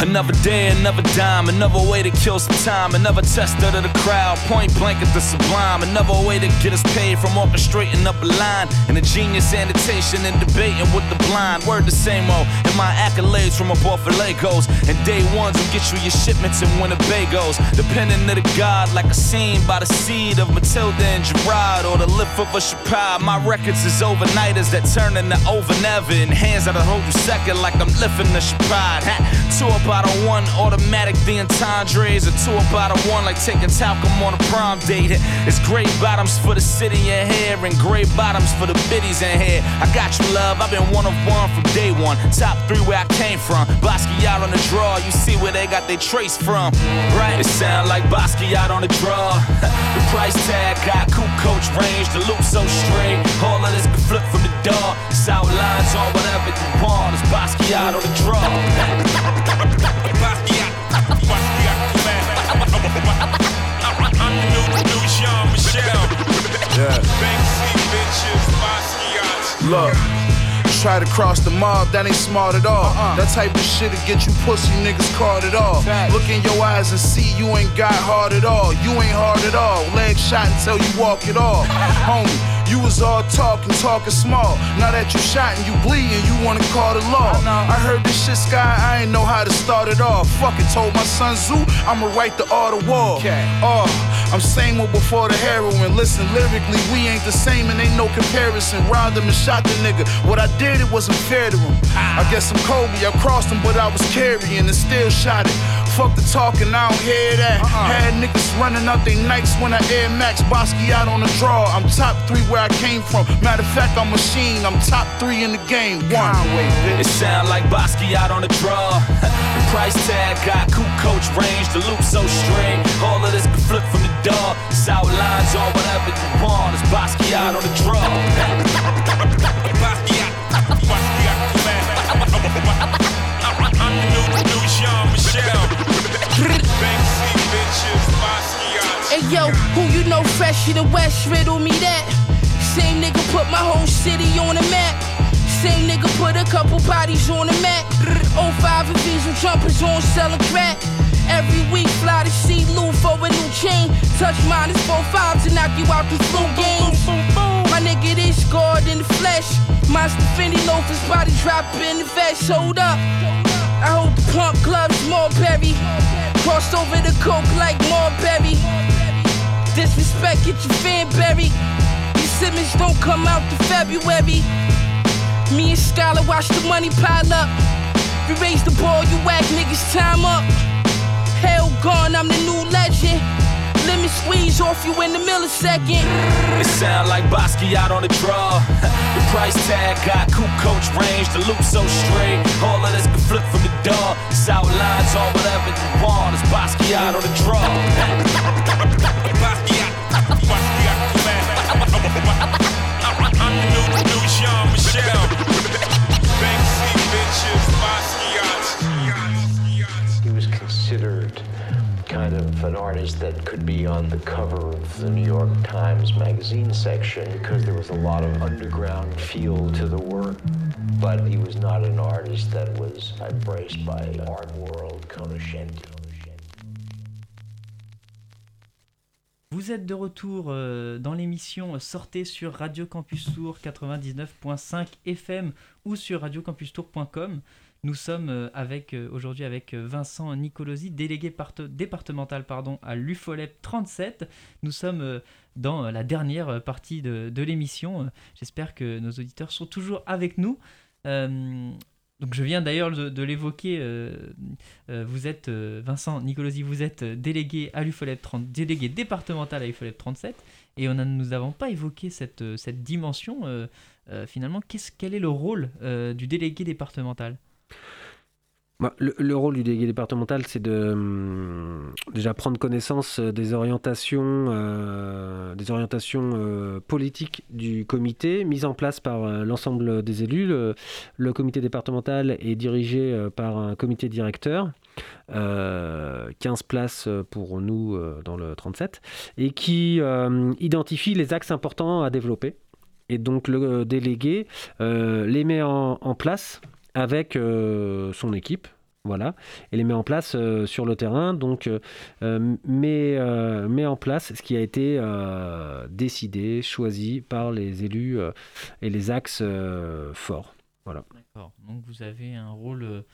Another day, another dime, another way to kill some time, another test of the crowd, point blank at the sublime, another way to get us paid from orchestrating up a line, and a genius annotation and debating with the blind. Word the same old, and my accolades from above for Legos, and day ones will get you your shipments and Winnebagos, depending to the god, like a scene by the seed of Matilda and Gerard, or the lift of a Chappelle. My records is overnighters that turn into over never, and hands that'll hold you second like I'm lifting the Chappelle. Two a one, automatic the entendres, or two about a one, like taking talcum on a prom date. It's gray bottoms for the city in here, and gray bottoms for the biddies in here. I got you, love, I've been one of one from day one. Top three where I came from. Basquiat on the draw, you see where they got their trace from. Right? It sound like Basquiat on the draw. the price tag got cool coach range, the loop so straight. All of this can flip from the door. It's outlines on whatever you want. It's Basquiat on the draw. Look, Try to cross the mob, that ain't smart at all. Uh-uh. That type of shit'll get you pussy niggas caught at all. Look in your eyes and see you ain't got hard at all. You ain't hard at all. Leg shot until you walk it off. Homie, you was all talking, talking small. Now that you shot and you bleeding, you wanna call the law. I heard this shit, Sky, I ain't know how to start it off. Fuck it, told my son Zoo, I'ma write the art of war. Oh, I'm same old before the heroin. Listen, lyrically, we ain't the same and ain't no comparison. Robbed him and shot the nigga. What I did, it wasn't fair to him. Ah. I guess I'm Kobe, I crossed him, but I was carrying and still shot it. Fuck the talking, I don't hear that. Uh-huh. Had niggas running out they nights when I Air Max Bosky out on the draw. I'm top three where I came from. Matter of fact, I'm machine. I'm top three in the game. One way, It sound like Bosky out on the draw. the price tag got cool coach range, the loop so straight. All of this can flip from the door. It's outlines on whatever you want. It's Bosky out on the draw. Hey yo, who you know fresher the West? Riddle me that. Same nigga put my whole city on the map. Same nigga put a couple bodies on the map. 05 and diesel jumpers on selling crack. Every week fly to see Lou for a new chain. Touch minus four fives and knock you out the flu games. My nigga, this God in the flesh. Monster Fendi loafers, body drop in the vest. Hold up. I hold the pump gloves, more Marberry. Crossed over the coke like more Marberry. Disrespect, get your fan buried. These Simmons don't come out to February. Me and Skylar watch the money pile up. We raise the ball, you whack niggas time up. Hell gone, I'm the new legend. Lemon squeeze off you in the millisecond. It sound like Bosky out on the draw. the price tag got cool coach range, the loop so straight. All of this can flip from the door. It's outlines on whatever you want. It's Bosky out on the draw. Bosky out. Bosky out. I'm the new, new Jean Michel. Banksy bitches, Bosky kind of an artist that could be on the cover of the New York Times magazine section because there was a lot of underground feel to the work. But he was not an artist that was embraced by art world conoscenti. Vous êtes de retour euh, dans l'émission Sortez sur Radio Campus Tour 99.5 FM ou sur radiocampustour.com. Nous sommes euh, avec euh, aujourd'hui avec euh, Vincent Nicolosi, délégué part- départemental pardon, à l'UFOLEP 37. Nous sommes dans la dernière partie de, l'émission. J'espère que nos auditeurs sont toujours avec nous. Donc je viens d'ailleurs de, l'évoquer. vous êtes Vincent Nicolosi, vous êtes délégué à l'UFOLEP 30, délégué départemental à l'UFOLEP 37, et on a, nous n'avons pas évoqué cette, cette dimension. finalement, qu'est-ce, quel est le rôle du délégué départemental? Le, le rôle du délégué départemental, c'est de hum, déjà prendre connaissance euh, des orientations, euh, des orientations euh, politiques du comité, mises en place par l'ensemble des élus. Le, comité départemental est dirigé par un comité directeur. euh, 15 places pour nous dans le 37 et qui identifie les axes importants à développer et donc le délégué les met en place avec euh, son équipe, voilà, et les met en place euh, sur le terrain, donc euh, met, met en place ce qui a été décidé, choisi par les élus et les axes forts. Voilà. D'accord. Donc vous avez un rôle,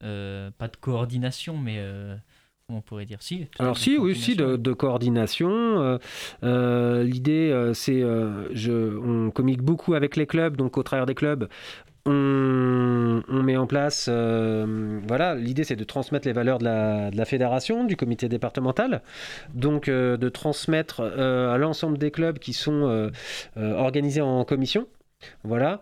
pas de coordination, mais on pourrait dire si Alors si, oui, si, de, de coordination. Euh, euh, L'idée, euh, c'est, je, on communique beaucoup avec les clubs, donc au travers des clubs, on, met en place, euh, voilà, l'idée c'est de transmettre les valeurs de la, fédération, du comité départemental, donc euh, de transmettre euh, à l'ensemble des clubs qui sont organisés en commission. Voilà.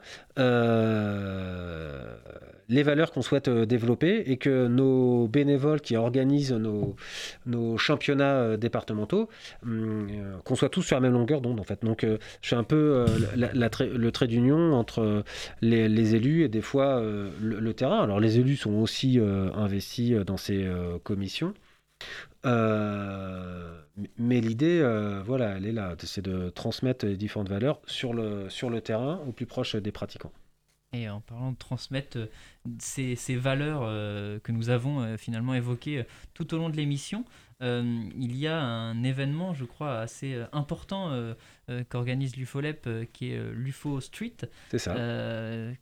Les valeurs qu'on souhaite euh, développer et que nos bénévoles qui organisent nos, championnats euh, départementaux, hum, euh, qu'on soit tous sur la même longueur d'onde en fait. Donc je fais un peu le trait d'union entre les, élus et des fois le, terrain. Alors les élus sont aussi investis dans ces commissions. Mais l'idée, voilà, elle est là, c'est de transmettre les différentes valeurs sur le, sur le terrain au plus proche des pratiquants. Et en parlant de transmettre euh, ces, ces valeurs euh, que nous avons euh, finalement évoquées tout au long de l'émission, il y a un événement, je crois, assez important qu'organise l'UFOLEP, qui est l'UFO Street. C'est ça.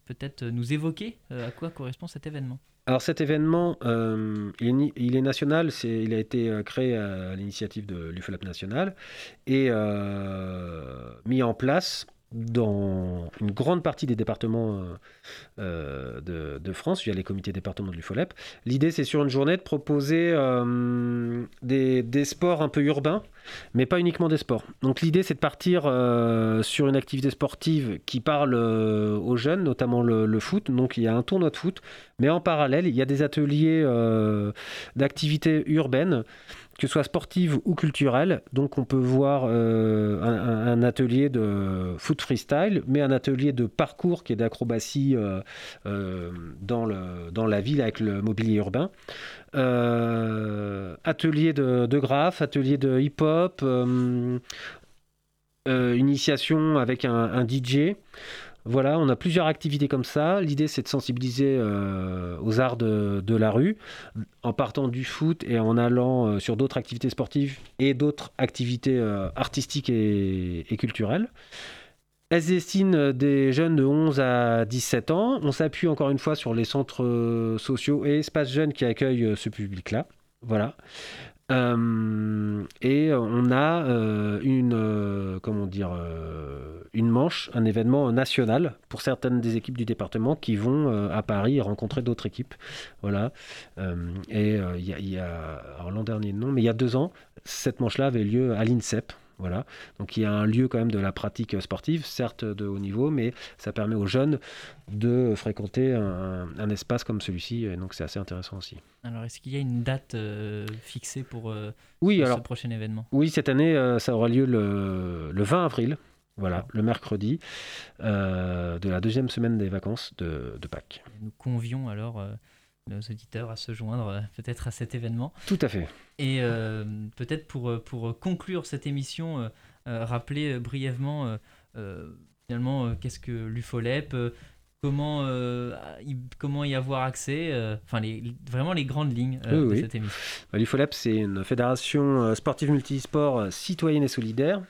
Peut-être nous évoquer à quoi correspond cet événement. Alors cet événement, euh, il, est, ni- il est national, il a été créé à l'initiative de l'UFOLAP national et euh, mis en place dans une grande partie des départements euh, euh, de, France, via les comités départementaux de l'UFOLEP. L'idée, c'est sur une journée de proposer euh, des, sports un peu urbains, mais pas uniquement des sports. Donc l'idée, c'est de partir sur une activité sportive qui parle aux jeunes, notamment le, foot. Donc il y a un tournoi de foot, mais en parallèle, il y a des ateliers d'activités urbaines que soit sportive ou culturelle. Donc on peut voir euh, un, atelier de foot freestyle, mais un atelier de parcours qui est d'acrobatie euh, euh, dans, la ville avec le mobilier urbain. Atelier de, de graphe, atelier de hip-hop, initiation avec un DJ. Voilà, on a plusieurs activités comme ça. L'idée, c'est de sensibiliser euh, aux arts de, la rue, en partant du foot et en allant euh, sur d'autres activités sportives et d'autres activités euh, artistiques et, culturelles. Elles destinent des jeunes de 11 à 17 ans. On s'appuie encore une fois sur les centres sociaux et espaces jeunes qui accueillent ce public-là. Voilà. Euh, et on a euh, une, euh, comment dire, euh, une manche, un événement national pour certaines des équipes du département qui vont euh, à Paris rencontrer d'autres équipes. Voilà. Euh, et euh, il y a, l'an dernier non, mais il y a deux ans, cette manche-là avait lieu à l'INSEP. Voilà. Donc il y a un lieu quand même de la pratique sportive, certes de haut niveau, mais ça permet aux jeunes de fréquenter un, un espace comme celui-ci. Et donc c'est assez intéressant aussi. Alors, est-ce qu'il y a une date euh, fixée pour euh, Oui, ce alors- prochain événement? Oui, cette année, euh, ça aura lieu le, le 20 avril, voilà, le mercredi, euh, de la deuxième semaine des vacances de, de Pâques. Nous convions alors euh, nos auditeurs à se joindre euh, peut-être à cet événement. Tout à fait. Et euh, peut-être pour, euh, pour conclure cette émission, euh, euh, rappeler euh, brièvement euh, euh, finalement euh, qu'est-ce que l'UFOLEP, euh, comment, euh, y, comment y avoir accès, euh, enfin les, vraiment les grandes lignes euh, Oui, de oui. cette émission. Bah, L'UFOLEP, c'est une fédération euh, sportive multisport euh, citoyenne et solidaire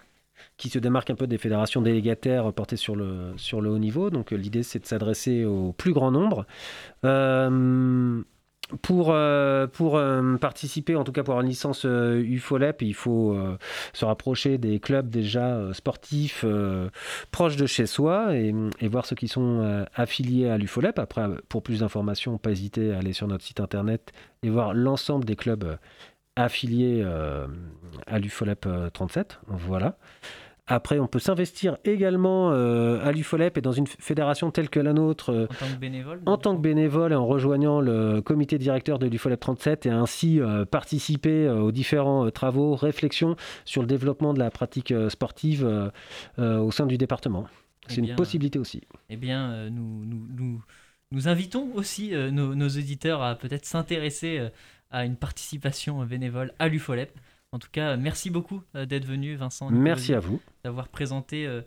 qui se démarque un peu des fédérations délégataires portées sur le, sur le haut niveau. Donc euh, l'idée, c'est de s'adresser au plus grand nombre. Euh, pour euh, pour euh, participer, en tout cas pour avoir une licence euh, UFOLEP, il faut se rapprocher des clubs déjà sportifs proches de chez soi et, et voir ceux qui sont affiliés à l'UFOLEP. Après, pour plus d'informations, pas hésiter à aller sur notre site internet et voir l'ensemble des clubs affiliés à l'UFOLEP euh, 37. Voilà. Après, on peut s'investir également euh, à l'UFOLEP et dans une fédération telle que la nôtre euh, En tant que bénévole en tant que bénévole et en rejoignant le comité directeur de l'UFOLEP 37 et ainsi euh, participer aux différents travaux, réflexions sur le développement de la pratique sportive au sein du département. Eh C'est bien, une possibilité aussi. Eh bien, nous, nous, nous, nous invitons aussi nos, nos auditeurs à peut-être s'intéresser à une participation bénévole à l'UFOLEP. En tout cas, merci beaucoup euh, d'être venu, Vincent. Merci à vous. D'avoir présenté euh,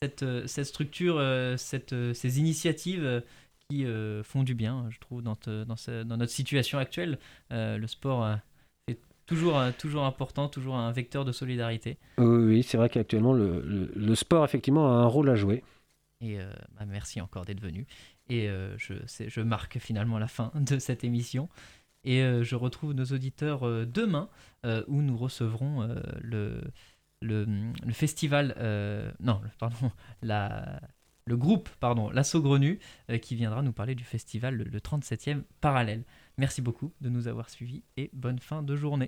cette, euh, cette structure, cette, ces initiatives qui font du bien, je trouve, dans, te- dans, ce- dans notre situation actuelle. Le sport est toujours, toujours important, toujours un vecteur de solidarité. Oui, c'est vrai qu'actuellement, le, le- le sport, effectivement, a un rôle à jouer. Et euh, bah, merci encore d'être venu. Et euh, je marque finalement la fin de cette émission. Et euh, je retrouve nos auditeurs euh, demain euh, où nous recevrons le, le, festival. non, pardon. La, le groupe, pardon, La Saugrenu, euh, qui viendra nous parler du festival, le, le 37e parallèle. Merci beaucoup de nous avoir suivis et bonne fin de journée.